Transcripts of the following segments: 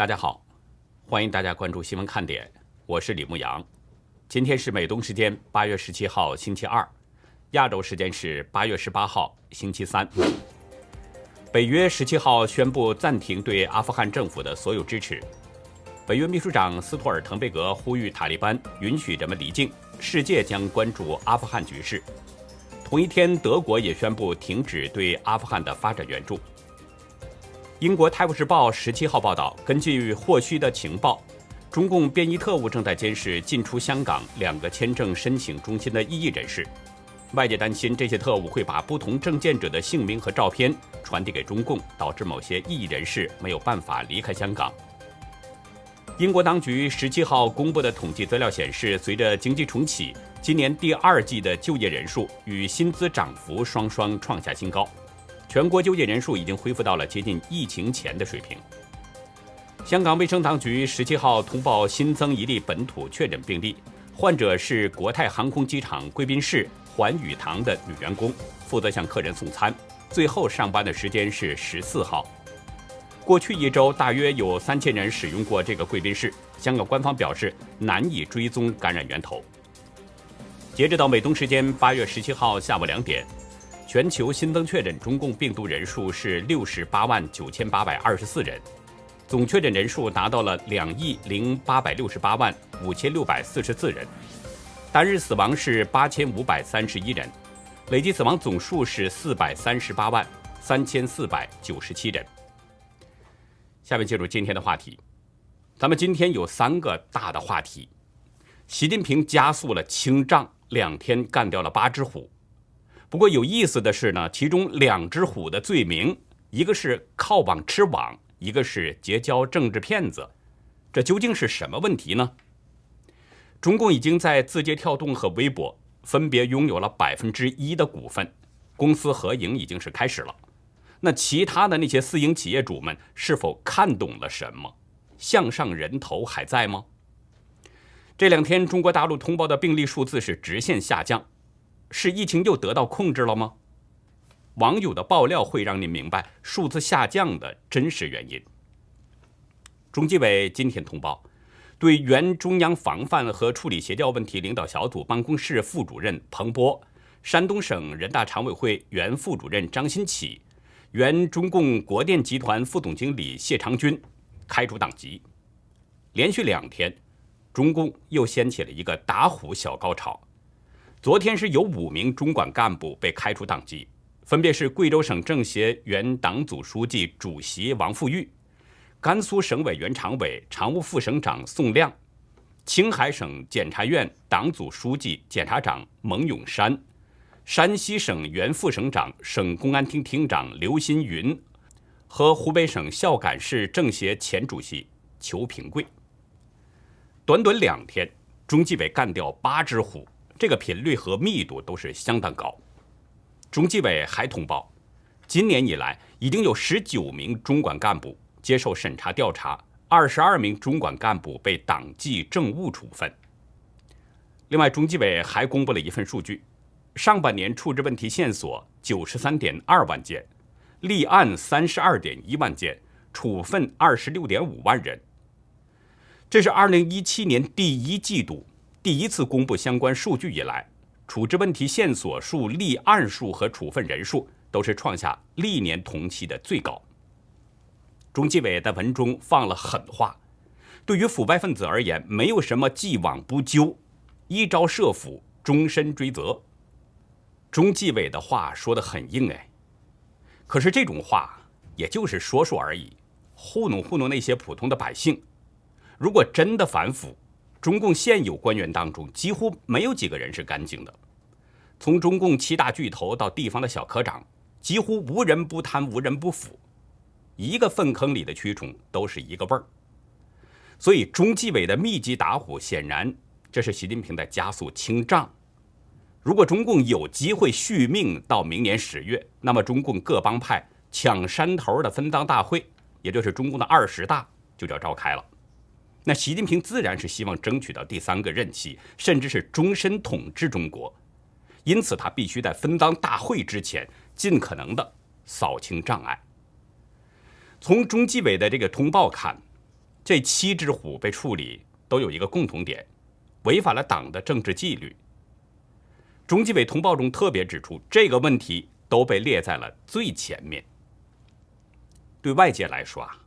大家好，欢迎大家关注新闻看点，我是李牧阳。今天是美东时间八月十七号星期二，亚洲时间是八月十八号星期三。北约十七号宣布暂停对阿富汗政府的所有支持。北约秘书长斯托尔滕贝格呼吁塔利班允许人们离境，世界将关注阿富汗局势。同一天，德国也宣布停止对阿富汗的发展援助。英国《泰晤士报》十七号报道，根据获需的情报，中共便衣特务正在监视进出香港两个签证申请中心的异议人士。外界担心这些特务会把不同证件者的姓名和照片传递给中共，导致某些异议人士没有办法离开香港。英国当局十七号公布的统计资料显示，随着经济重启，今年第二季的就业人数与薪资涨幅双双创下新高。全国就业人数已经恢复到了接近疫情前的水平。香港卫生当局十七号通报新增一例本土确诊病例，患者是国泰航空机场贵宾室环宇堂的女员工，负责向客人送餐，最后上班的时间是十四号。过去一周，大约有三千人使用过这个贵宾室。香港官方表示难以追踪感染源头。截止到美东时间八月十七号下午两点。全球新增确诊中共病毒人数是六十八万九千八百二十四人，总确诊人数达到了两亿零八百六十八万五千六百四十四人，单日死亡是八千五百三十一人，累计死亡总数是四百三十八万三千四百九十七人。下面进入今天的话题，咱们今天有三个大的话题：习近平加速了清账，两天干掉了八只虎。不过有意思的是呢，其中两只虎的罪名，一个是靠网吃网，一个是结交政治骗子，这究竟是什么问题呢？中共已经在字节跳动和微博分别拥有了百分之一的股份，公司合营已经是开始了。那其他的那些私营企业主们是否看懂了什么？向上人头还在吗？这两天中国大陆通报的病例数字是直线下降。是疫情又得到控制了吗？网友的爆料会让您明白数字下降的真实原因。中纪委今天通报，对原中央防范和处理协调问题领导小组办公室副主任彭波、山东省人大常委会原副主任张新起、原中共国电集团副总经理谢长军开除党籍。连续两天，中共又掀起了一个打虎小高潮。昨天是有五名中管干部被开除党籍，分别是贵州省政协原党组书记、主席王富玉，甘肃省委原常委、常务副省长宋亮，青海省检察院党组书记、检察长蒙永山，山西省原副省长、省公安厅厅长刘新云，和湖北省孝感市政协前主席裘平贵。短短两天，中纪委干掉八只虎。这个频率和密度都是相当高。中纪委还通报，今年以来已经有十九名中管干部接受审查调查，二十二名中管干部被党纪政务处分。另外，中纪委还公布了一份数据：上半年处置问题线索九十三点二万件，立案三十二点一万件，处分二十六点五万人。这是二零一七年第一季度。第一次公布相关数据以来，处置问题线索数、立案数和处分人数都是创下历年同期的最高。中纪委在文中放了狠话，对于腐败分子而言，没有什么既往不咎，一朝设腐，终身追责。中纪委的话说的很硬哎，可是这种话也就是说说而已，糊弄糊弄那些普通的百姓。如果真的反腐，中共现有官员当中，几乎没有几个人是干净的。从中共七大巨头到地方的小科长，几乎无人不贪，无人不腐。一个粪坑里的蛆虫都是一个味儿。所以，中纪委的密集打虎，显然这是习近平在加速清账。如果中共有机会续命到明年十月，那么中共各帮派抢山头的分赃大会，也就是中共的二十大，就要召开了。那习近平自然是希望争取到第三个任期，甚至是终身统治中国，因此他必须在分赃大会之前尽可能的扫清障碍。从中纪委的这个通报看，这七只虎被处理都有一个共同点，违反了党的政治纪律。中纪委通报中特别指出，这个问题都被列在了最前面。对外界来说啊，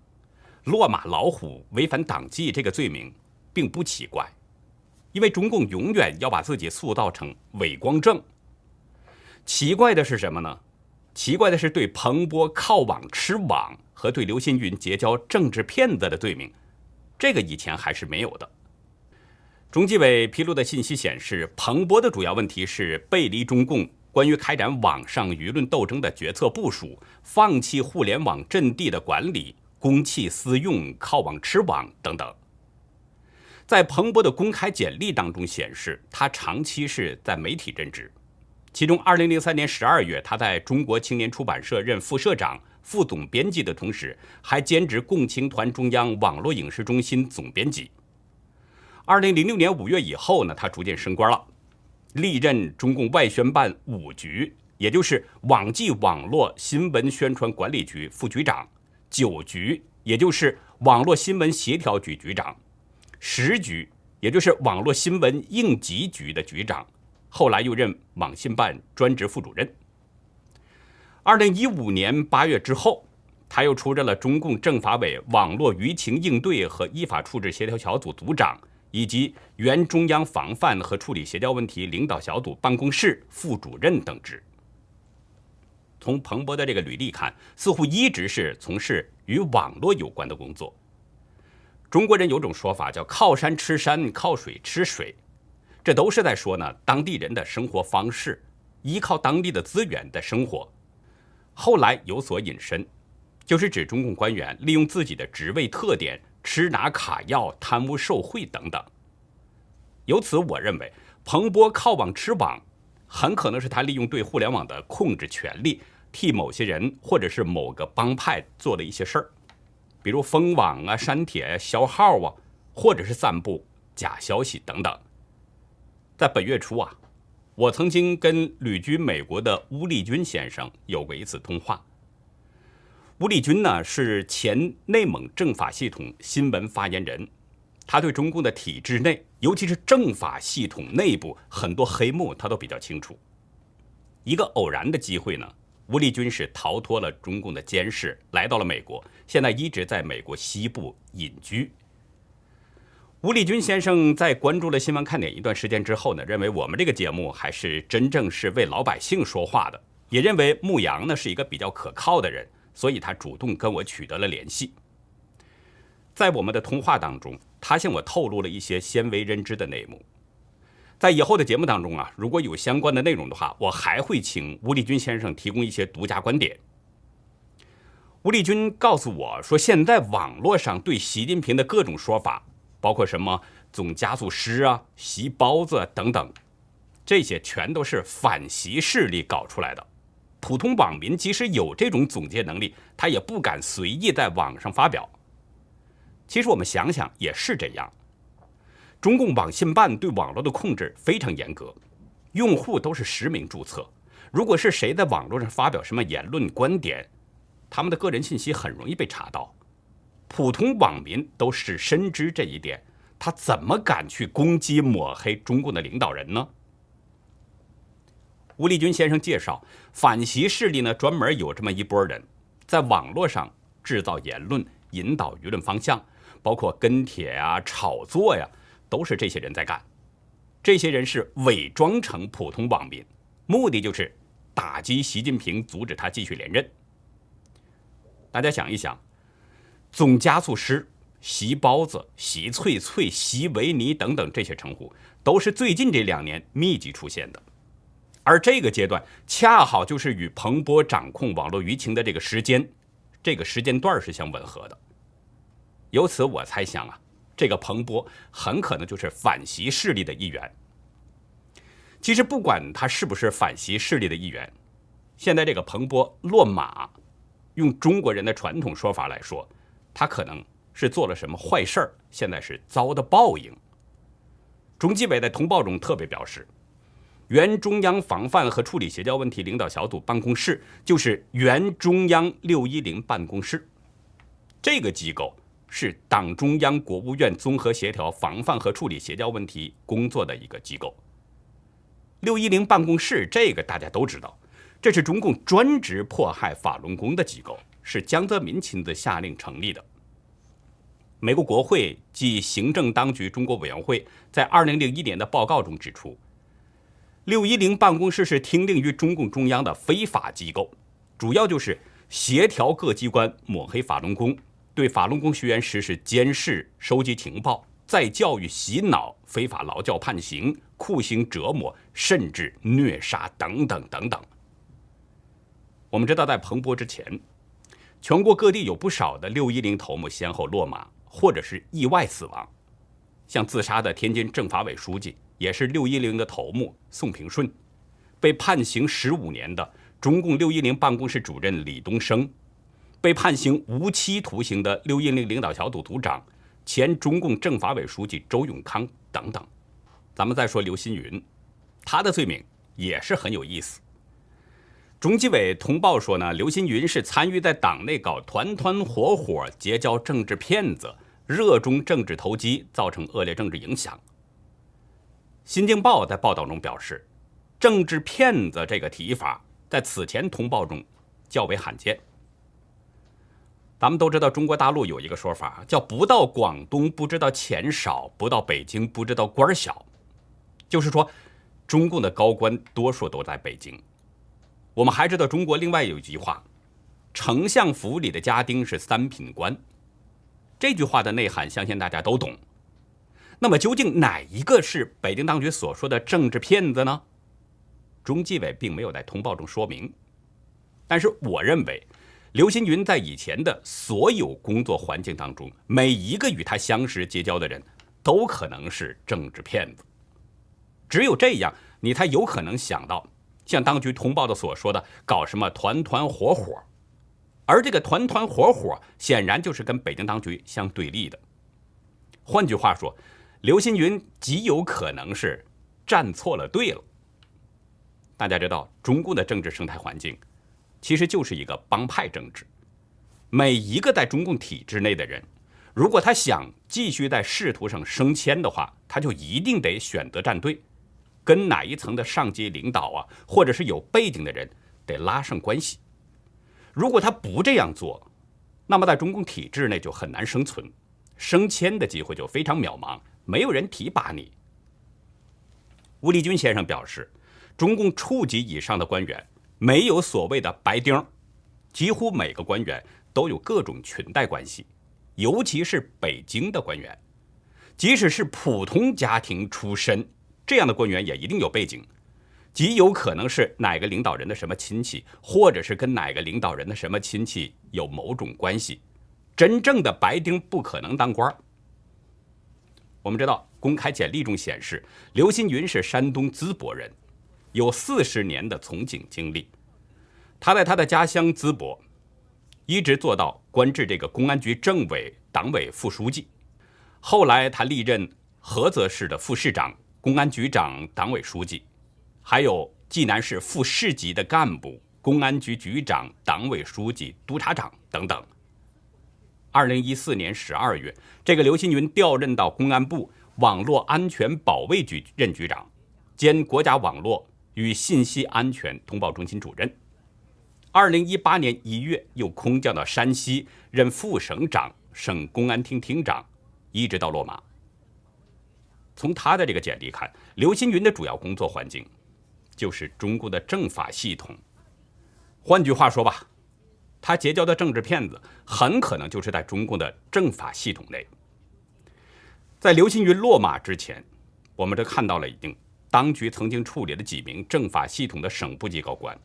落马老虎违反党纪这个罪名并不奇怪，因为中共永远要把自己塑造成伪光正。奇怪的是什么呢？奇怪的是对彭波靠网吃网和对刘新云结交政治骗子的罪名，这个以前还是没有的。中纪委披露的信息显示，彭波的主要问题是背离中共。关于开展网上舆论斗争的决策部署，放弃互联网阵地的管理，公器私用、靠网吃网等等。在彭博的公开简历当中显示，他长期是在媒体任职，其中2003年12月，他在中国青年出版社任副社长、副总编辑的同时，还兼职共青团中央网络影视中心总编辑。2006年5月以后呢，他逐渐升官了。历任中共外宣办五局，也就是网际网络新闻宣传管理局副局长；九局，也就是网络新闻协调局局长；十局，也就是网络新闻应急局的局长。后来又任网信办专职副主任。二零一五年八月之后，他又出任了中共政法委网络舆情应对和依法处置协调小组组长。以及原中央防范和处理协调问题领导小组办公室副主任等职。从彭博的这个履历看，似乎一直是从事与网络有关的工作。中国人有种说法叫“靠山吃山，靠水吃水”，这都是在说呢当地人的生活方式，依靠当地的资源的生活。后来有所引申，就是指中共官员利用自己的职位特点。吃拿卡要、贪污受贿等等。由此，我认为彭博靠网吃网，很可能是他利用对互联网的控制权力，替某些人或者是某个帮派做了一些事儿，比如封网啊、删帖、销号啊，或者是散布假消息等等。在本月初啊，我曾经跟旅居美国的乌立军先生有过一次通话。乌立军呢是前内蒙政法系统新闻发言人，他对中共的体制内，尤其是政法系统内部很多黑幕，他都比较清楚。一个偶然的机会呢，吴立军是逃脱了中共的监视，来到了美国，现在一直在美国西部隐居。吴立军先生在关注了新闻看点一段时间之后呢，认为我们这个节目还是真正是为老百姓说话的，也认为牧羊呢是一个比较可靠的人。所以他主动跟我取得了联系，在我们的通话当中，他向我透露了一些鲜为人知的内幕。在以后的节目当中啊，如果有相关的内容的话，我还会请吴立军先生提供一些独家观点。吴立军告诉我说，现在网络上对习近平的各种说法，包括什么总加速师啊、习包子等等，这些全都是反习势力搞出来的。普通网民即使有这种总结能力，他也不敢随意在网上发表。其实我们想想也是这样，中共网信办对网络的控制非常严格，用户都是实名注册。如果是谁在网络上发表什么言论观点，他们的个人信息很容易被查到。普通网民都是深知这一点，他怎么敢去攻击抹黑中共的领导人呢？吴立军先生介绍，反习势力呢专门有这么一波人，在网络上制造言论，引导舆论方向，包括跟帖啊、炒作呀，都是这些人在干。这些人是伪装成普通网民，目的就是打击习近平，阻止他继续连任。大家想一想，总加速师、习包子、习翠翠、习维尼等等这些称呼，都是最近这两年密集出现的。而这个阶段恰好就是与彭博掌控网络舆情的这个时间，这个时间段是相吻合的。由此我猜想啊，这个彭博很可能就是反习势力的一员。其实不管他是不是反习势力的一员，现在这个彭博落马，用中国人的传统说法来说，他可能是做了什么坏事儿，现在是遭的报应。中纪委在通报中特别表示。原中央防范和处理邪教问题领导小组办公室就是原中央六一零办公室，这个机构是党中央、国务院综合协调、防范和处理邪教问题工作的一个机构。六一零办公室这个大家都知道，这是中共专职迫害法轮功的机构，是江泽民亲自下令成立的。美国国会及行政当局中国委员会在二零零一年的报告中指出，六一零办公室是听令于中共中央的非法机构，主要就是协调各机关抹黑法轮功。对法轮功学员实施监视、收集情报、再教育、洗脑、非法劳教、判刑、酷刑折磨，甚至虐杀等等等等。我们知道，在彭博之前，全国各地有不少的六一零头目先后落马，或者是意外死亡。像自杀的天津政法委书记，也是六一零的头目宋平顺；被判刑十五年的中共六一零办公室主任李东生。被判刑无期徒刑的六一零领导小组组长、前中共政法委书记周永康等等，咱们再说刘新云，他的罪名也是很有意思。中纪委通报说呢，刘新云是参与在党内搞团团伙伙、结交政治骗子，热衷政治投机，造成恶劣政治影响。新京报在报道中表示，政治骗子这个提法在此前通报中较为罕见。咱们都知道，中国大陆有一个说法，叫“不到广东不知道钱少，不到北京不知道官小”，就是说，中共的高官多数都在北京。我们还知道，中国另外有一句话，“丞相府里的家丁是三品官”，这句话的内涵相信大家都懂。那么，究竟哪一个是北京当局所说的政治骗子呢？中纪委并没有在通报中说明，但是我认为。刘新云在以前的所有工作环境当中，每一个与他相识结交的人，都可能是政治骗子。只有这样，你才有可能想到像当局通报的所说的搞什么团团伙伙，而这个团团伙伙显然就是跟北京当局相对立的。换句话说，刘新云极有可能是站错了队了。大家知道，中共的政治生态环境。其实就是一个帮派政治。每一个在中共体制内的人，如果他想继续在仕途上升迁的话，他就一定得选择站队，跟哪一层的上级领导啊，或者是有背景的人得拉上关系。如果他不这样做，那么在中共体制内就很难生存，升迁的机会就非常渺茫，没有人提拔你。吴立军先生表示，中共处级以上的官员。没有所谓的白丁，几乎每个官员都有各种裙带关系，尤其是北京的官员，即使是普通家庭出身，这样的官员也一定有背景，极有可能是哪个领导人的什么亲戚，或者是跟哪个领导人的什么亲戚有某种关系。真正的白丁不可能当官。我们知道，公开简历中显示，刘新云是山东淄博人。有四十年的从警经历，他在他的家乡淄博，一直做到官至这个公安局政委、党委副书记。后来他历任菏泽市的副市长、公安局长、党委书记，还有济南市副市级的干部、公安局局长、党委书记、督察长等等。二零一四年十二月，这个刘新云调任到公安部网络安全保卫局任局长，兼国家网络。与信息安全通报中心主任。二零一八年一月，又空降到山西任副省长、省公安厅厅长，一直到落马。从他的这个简历看，刘新云的主要工作环境就是中共的政法系统。换句话说吧，他结交的政治骗子很可能就是在中共的政法系统内。在刘新云落马之前，我们这看到了已经。当局曾经处理了几名政法系统的省部级高官，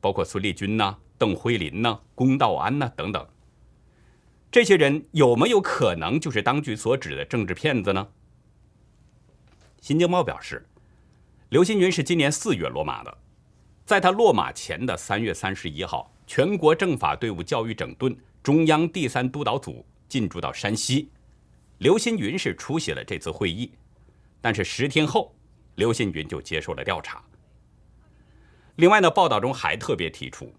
包括孙立军呐、邓辉林呐、龚道安呐等等。这些人有没有可能就是当局所指的政治骗子呢？新京报表示，刘新云是今年四月落马的，在他落马前的三月三十一号，全国政法队伍教育整顿中央第三督导组进驻到山西，刘新云是出席了这次会议，但是十天后。刘新云就接受了调查。另外呢，报道中还特别提出，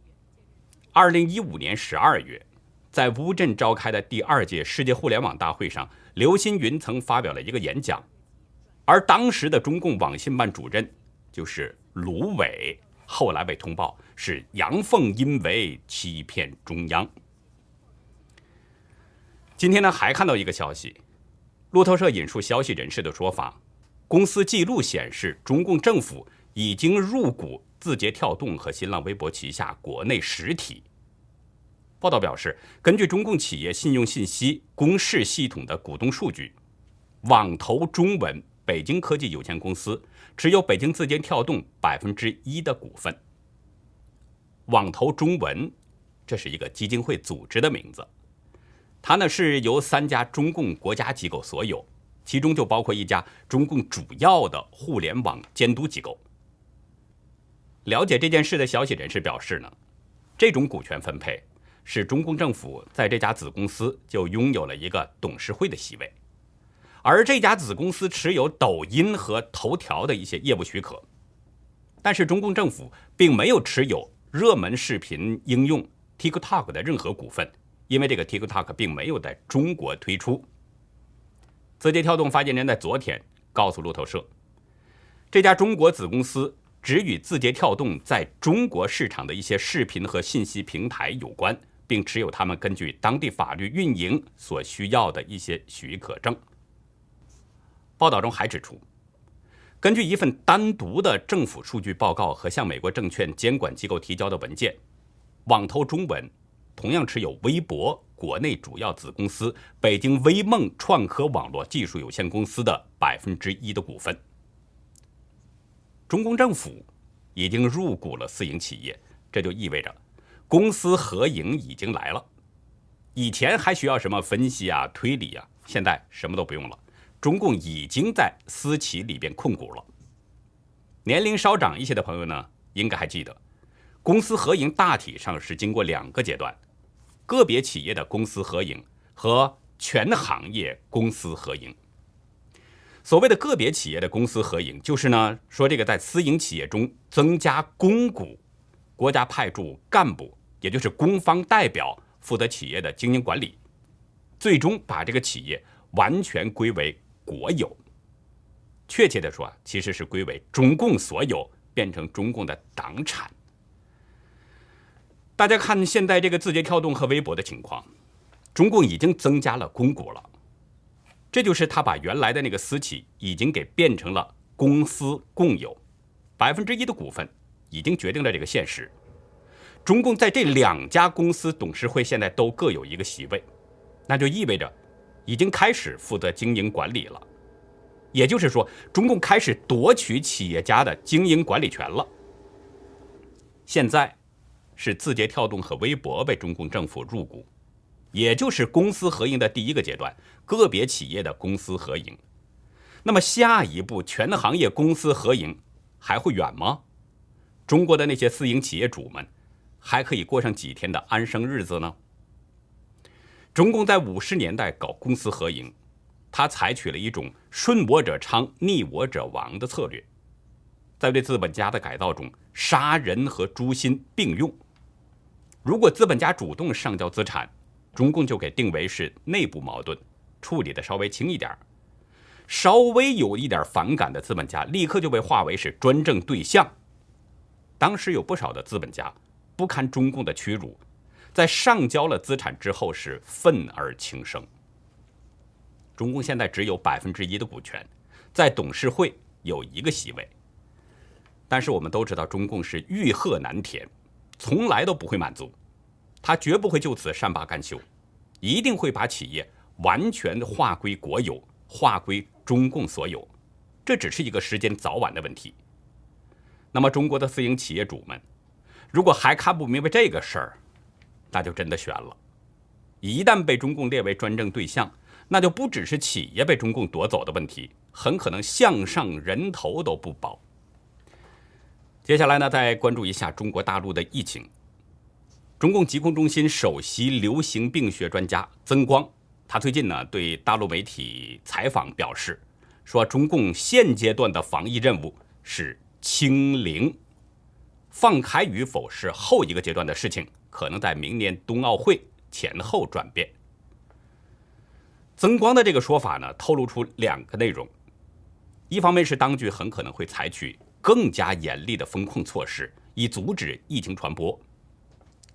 二零一五年十二月，在乌镇召开的第二届世界互联网大会上，刘新云曾发表了一个演讲，而当时的中共网信办主任就是卢伟，后来被通报是阳奉阴违，欺骗中央。今天呢，还看到一个消息，路透社引述消息人士的说法，公司记录显示，中共政府已经入股字节跳动和新浪微博旗下国内实体。报道表示，根据中共企业信用信息公示系统的股东数据，网投中文北京科技有限公司持有北京字节跳动百分之一的股份。网投中文，这是一个基金会组织的名字，它呢是由三家中共国家机构所有，其中就包括一家中共主要的互联网监督机构。了解这件事的消息人士表示呢，这种股权分配。是中共政府在这家子公司就拥有了一个董事会的席位，而这家子公司持有抖音和头条的一些业务许可，但是中共政府并没有持有热门视频应用 TikTok 的任何股份，因为这个 TikTok 并没有在中国推出。字节跳动发言人在昨天告诉路透社，这家中国子公司只与字节跳动在中国市场的一些视频和信息平台有关。并持有他们根据当地法律运营所需要的一些许可证。报道中还指出，根据一份单独的政府数据报告和向美国证券监管机构提交的文件，网投中文同样持有微博国内主要子公司北京微梦创科网络技术有限公司的百分之一的股份。中共政府已经入股了私营企业，这就意味着。公私合营已经来了，以前还需要什么分析啊、推理啊，现在什么都不用了。中共已经在私企里边控股了。年龄稍长一些的朋友呢，应该还记得，公私合营大体上是经过两个阶段：个别企业的公私合营和全行业公私合营。所谓的个别企业的公私合营，就是呢说这个在私营企业中增加公股，国家派驻干部。也就是公方代表负责企业的经营管理，最终把这个企业完全归为国有。确切的说，其实是归为中共所有，变成中共的党产。大家看现在这个字节跳动和微博的情况，中共已经增加了公股了，这就是他把原来的那个私企已经给变成了公私共有，百分之一的股份已经决定了这个现实。中共在这两家公司董事会现在都各有一个席位，那就意味着已经开始负责经营管理了。也就是说，中共开始夺取企业家的经营管理权了。现在是字节跳动和微博被中共政府入股，也就是公私合营的第一个阶段，个别企业的公私合营。那么下一步全行业公私合营还会远吗？中国的那些私营企业主们。还可以过上几天的安生日子呢？中共在五十年代搞公私合营，他采取了一种顺我者昌、逆我者亡的策略，在对资本家的改造中，杀人和诛心并用。如果资本家主动上交资产，中共就给定为是内部矛盾，处理的稍微轻一点儿稍微有一点反感的资本家，立刻就被划为是专政对象。当时有不少的资本家。不堪中共的屈辱，在上交了资产之后是愤而轻生。中共现在只有百分之一的股权，在董事会有一个席位。但是我们都知道，中共是欲壑难填，从来都不会满足，他绝不会就此善罢甘休，一定会把企业完全划归国有，划归中共所有。这只是一个时间早晚的问题。那么，中国的私营企业主们。如果还看不明白这个事儿，那就真的悬了。一旦被中共列为专政对象，那就不只是企业被中共夺走的问题，很可能项上人头都不保。接下来呢，再关注一下中国大陆的疫情。中共疾控中心首席流行病学专家曾光，他最近呢对大陆媒体采访表示，说中共现阶段的防疫任务是清零。放开与否是后一个阶段的事情，可能在明年冬奥会前后转变。曾光的这个说法呢，透露出两个内容：一方面是当局很可能会采取更加严厉的风控措施，以阻止疫情传播；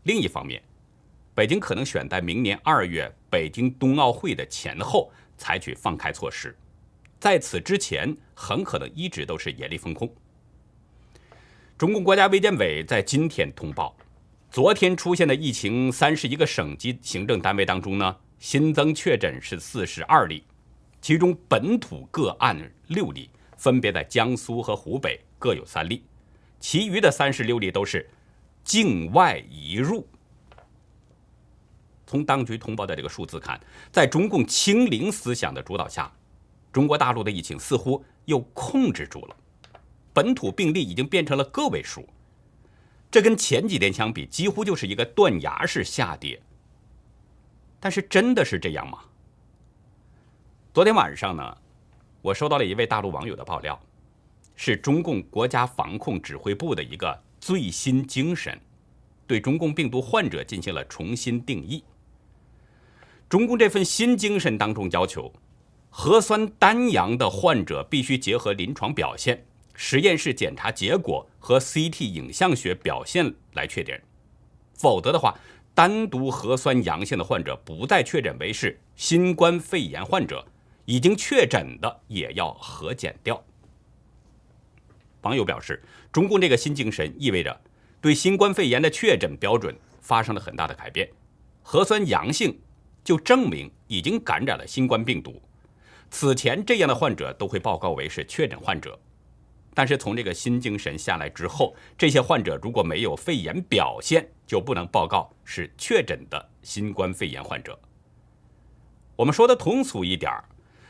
另一方面，北京可能选在明年二月北京冬奥会的前后采取放开措施，在此之前很可能一直都是严厉风控。中共国家卫健委在今天通报，昨天出现的疫情，三十一个省级行政单位当中呢。新增确诊是四十二例，其中本土个案六例，分别在江苏和湖北各有三例，其余的三十六例都是境外移入。从当局通报的这个数字看，在中共清零思想的主导下，中国大陆的疫情似乎又控制住了，本土病例已经变成了个位数，这跟前几天相比，几乎就是一个断崖式下跌。但是真的是这样吗？昨天晚上呢，我收到了一位大陆网友的爆料，是中共国家防控指挥部的一个最新精神，对中共病毒患者进行了重新定义。中共这份新精神当中要求，核酸单阳的患者必须结合临床表现、实验室检查结果和 CT 影像学表现来确诊，否则的话。单独核酸阳性的患者不再确诊为是新冠肺炎患者，已经确诊的也要核减掉。网友表示，中共这个新精神意味着对新冠肺炎的确诊标准发生了很大的改变，核酸阳性就证明已经感染了新冠病毒，此前这样的患者都会报告为是确诊患者。但是从这个新精神下来之后，这些患者如果没有肺炎表现，就不能报告是确诊的新冠肺炎患者。我们说的通俗一点儿，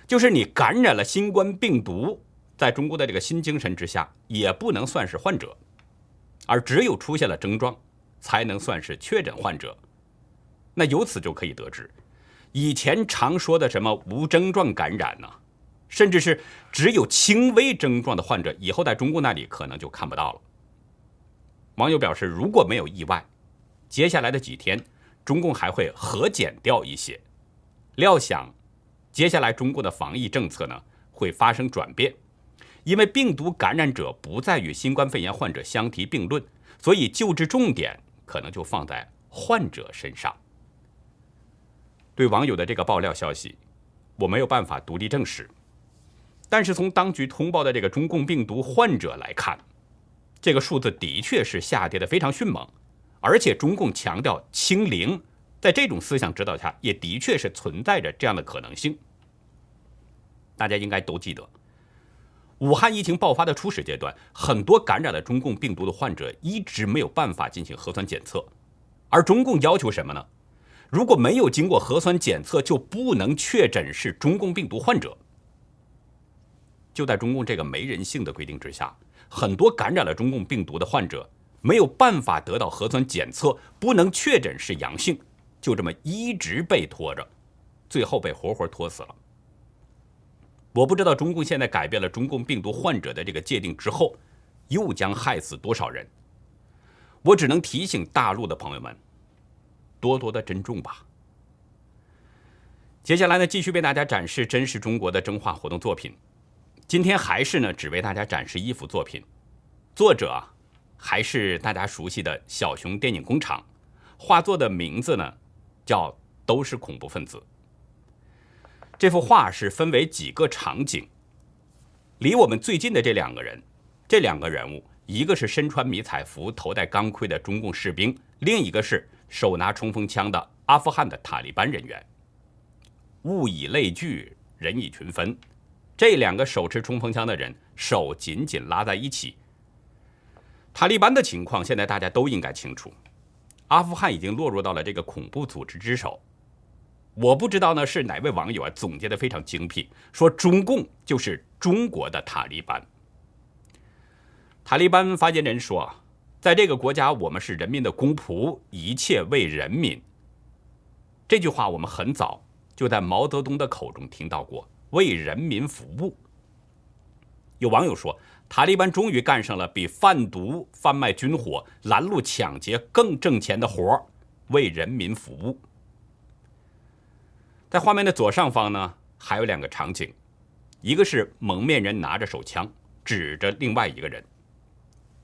就是你感染了新冠病毒，在中国的这个新精神之下，也不能算是患者，而只有出现了症状，才能算是确诊患者。那由此就可以得知，以前常说的什么无症状感染呢？甚至是只有轻微症状的患者，以后在中国那里可能就看不到了。网友表示，如果没有意外，接下来的几天，中共还会核减掉一些。料想，接下来中国的防疫政策呢会发生转变，因为病毒感染者不再与新冠肺炎患者相提并论，所以救治重点可能就放在患者身上。对网友的这个爆料消息，我没有办法独立证实。但是从当局通报的这个中共病毒患者来看，这个数字的确是下跌的非常迅猛，而且中共强调清零，在这种思想指导下，也的确是存在着这样的可能性。大家应该都记得，武汉疫情爆发的初始阶段，很多感染了中共病毒的患者一直没有办法进行核酸检测，而中共要求什么呢？如果没有经过核酸检测，就不能确诊是中共病毒患者。就在中共这个没人性的规定之下，很多感染了中共病毒的患者没有办法得到核酸检测，不能确诊是阳性，就这么一直被拖着，最后被活活拖死了。我不知道中共现在改变了中共病毒患者的这个界定之后，又将害死多少人。我只能提醒大陆的朋友们，多多的珍重吧。接下来呢，继续为大家展示真实中国的征画活动作品。今天还是呢，只为大家展示一幅作品，作者还是大家熟悉的小熊电影工厂，画作的名字呢叫“都是恐怖分子”。这幅画是分为几个场景，离我们最近的这两个人，这两个人物，一个是身穿迷彩服、头戴钢盔的中共士兵，另一个是手拿冲锋枪的阿富汗的塔利班人员。物以类聚，人以群分。这两个手持冲锋枪的人手紧紧拉在一起。塔利班的情况现在大家都应该清楚，阿富汗已经落入到了这个恐怖组织之手。我不知道呢是哪位网友啊总结的非常精辟，说中共就是中国的塔利班。塔利班发言人说，在这个国家我们是人民的公仆，一切为人民。这句话我们很早就在毛泽东的口中听到过。为人民服务。有网友说，塔利班终于干上了比贩毒、贩卖军火、拦路抢劫更挣钱的活儿——为人民服务。在画面的左上方呢，还有两个场景，一个是蒙面人拿着手枪指着另外一个人，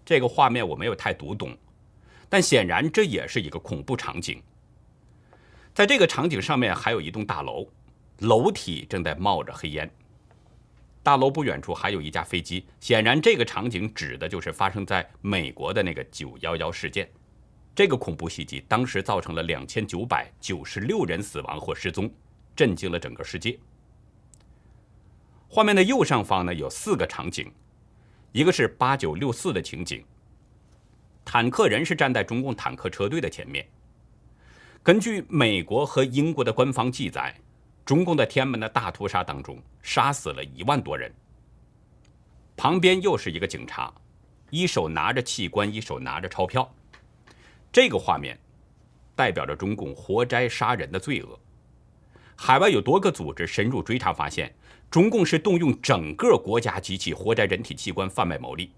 这个画面我没有太读懂，但显然这也是一个恐怖场景。在这个场景上面还有一栋大楼，楼体正在冒着黑烟。大楼不远处还有一架飞机，显然这个场景指的就是发生在美国的那个九幺幺事件。这个恐怖袭击当时造成了两千九百九十六人死亡或失踪，震惊了整个世界。画面的右上方呢有四个场景，一个是八九六四的情景，坦克人是站在中共坦克车队的前面。根据美国和英国的官方记载，中共在天安门的大屠杀当中杀死了一万多人。旁边又是一个警察，一手拿着器官，一手拿着钞票。这个画面代表着中共活摘杀人的罪恶。海外有多个组织深入追查，发现中共是动用整个国家机器活摘人体器官贩卖牟利，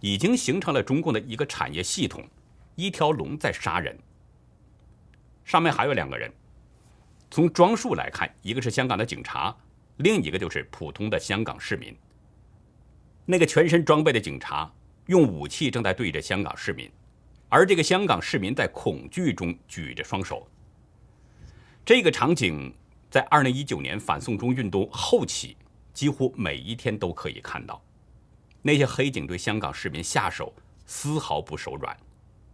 已经形成了中共的一个产业系统，一条龙在杀人。上面还有两个人，从装束来看，一个是香港的警察，另一个就是普通的香港市民。那个全身装备的警察用武器正在对着香港市民。而这个香港市民在恐惧中举着双手。这个场景在二零一九年反送中运动后期，几乎每一天都可以看到。那些黑警对香港市民下手丝毫不手软，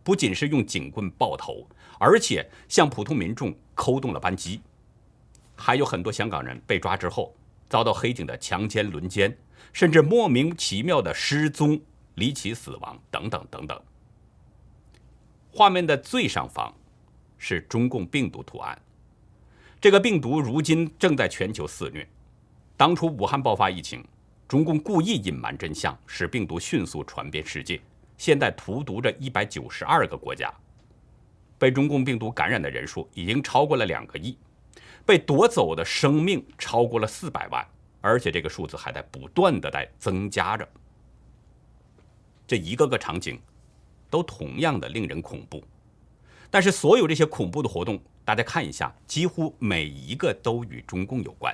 不仅是用警棍爆头，而且向普通民众扣动了扳机。还有很多香港人被抓之后，遭到黑警的强奸、轮奸，甚至莫名其妙的失踪、离奇死亡等等等等。画面的最上方是中共病毒图案。这个病毒如今正在全球肆虐。当初武汉爆发疫情，中共故意隐瞒真相，使病毒迅速传遍世界。现在荼毒着一百九十二个国家，被中共病毒感染的人数已经超过了两个亿，被夺走的生命超过了四百万，而且这个数字还在不断的在增加着。这一个个场景。都同样的令人恐怖，但是所有这些恐怖的活动，大家看一下，几乎每一个都与中共有关。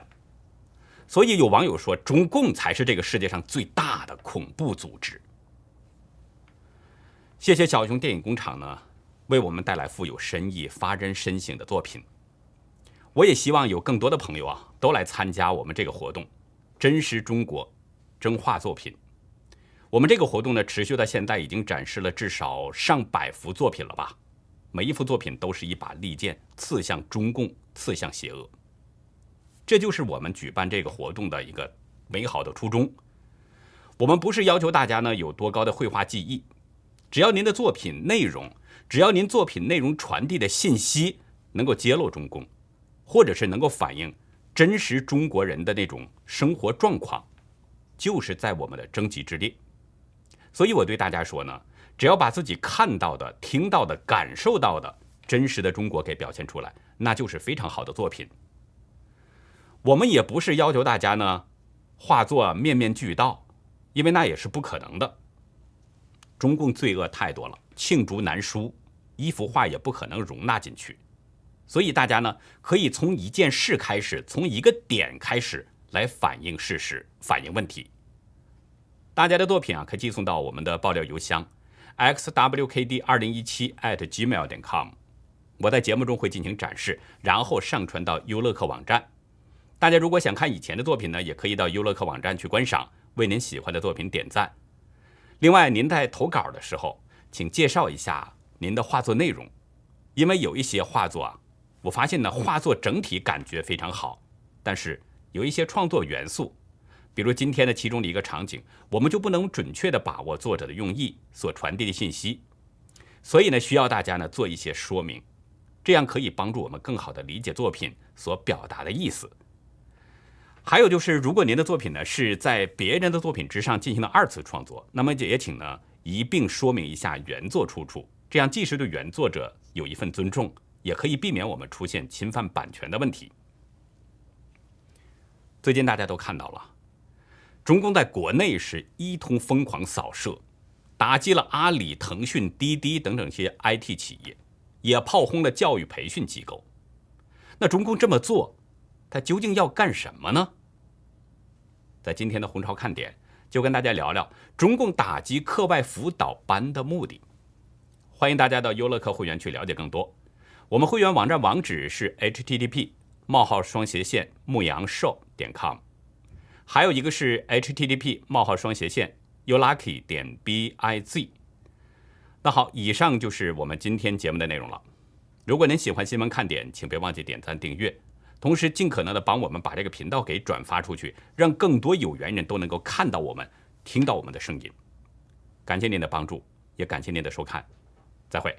所以有网友说，中共才是这个世界上最大的恐怖组织。谢谢小熊电影工厂呢，为我们带来富有深意、发人深省的作品。我也希望有更多的朋友啊，都来参加我们这个活动，真实中国，真画作品。我们这个活动呢，持续到现在已经展示了至少上百幅作品了吧？每一幅作品都是一把利剑，刺向中共，刺向邪恶。这就是我们举办这个活动的一个美好的初衷。我们不是要求大家呢有多高的绘画技艺，只要您的作品内容，只要您作品内容传递的信息能够揭露中共，或者是能够反映真实中国人的那种生活状况，就是在我们的征集之列。所以，我对大家说呢，只要把自己看到的、听到的、感受到的真实的中国给表现出来，那就是非常好的作品。我们也不是要求大家呢，画作面面俱到，因为那也是不可能的。中共罪恶太多了，罄竹难书，一幅画也不可能容纳进去。所以，大家呢，可以从一件事开始，从一个点开始来反映事实，反映问题。大家的作品啊，可以寄送到我们的爆料邮箱：xwkd 二零一七 @gmail 点 com。我在节目中会进行展示，然后上传到优乐客网站。大家如果想看以前的作品呢，也可以到优乐客网站去观赏，为您喜欢的作品点赞。另外，您在投稿的时候，请介绍一下您的画作内容，因为有一些画作啊，我发现呢，画作整体感觉非常好，但是有一些创作元素。比如今天的其中的一个场景，我们就不能准确的把握作者的用意所传递的信息，所以呢，需要大家呢做一些说明，这样可以帮助我们更好的理解作品所表达的意思。还有就是，如果您的作品呢是在别人的作品之上进行了二次创作，那么也请呢一并说明一下原作出处，这样既是对原作者有一份尊重，也可以避免我们出现侵犯版权的问题。最近大家都看到了。中共在国内是一通疯狂扫射，打击了阿里、腾讯、滴滴等等些 IT 企业，也炮轰了教育培训机构。那中共这么做，他究竟要干什么呢？在今天的红潮看点，就跟大家聊聊中共打击课外辅导班的目的。欢迎大家到优乐客会员去了解更多。我们会员网站网址是 http: 冒号双斜线牧羊兽点 com，还有一个是 http: 冒号双斜线 youlucky 点 biz。那好，以上就是我们今天节目的内容了。如果您喜欢新闻看点，请别忘记点赞订阅，同时尽可能的帮我们把这个频道给转发出去，让更多有缘人都能够看到我们、听到我们的声音。感谢您的帮助，也感谢您的收看。再会。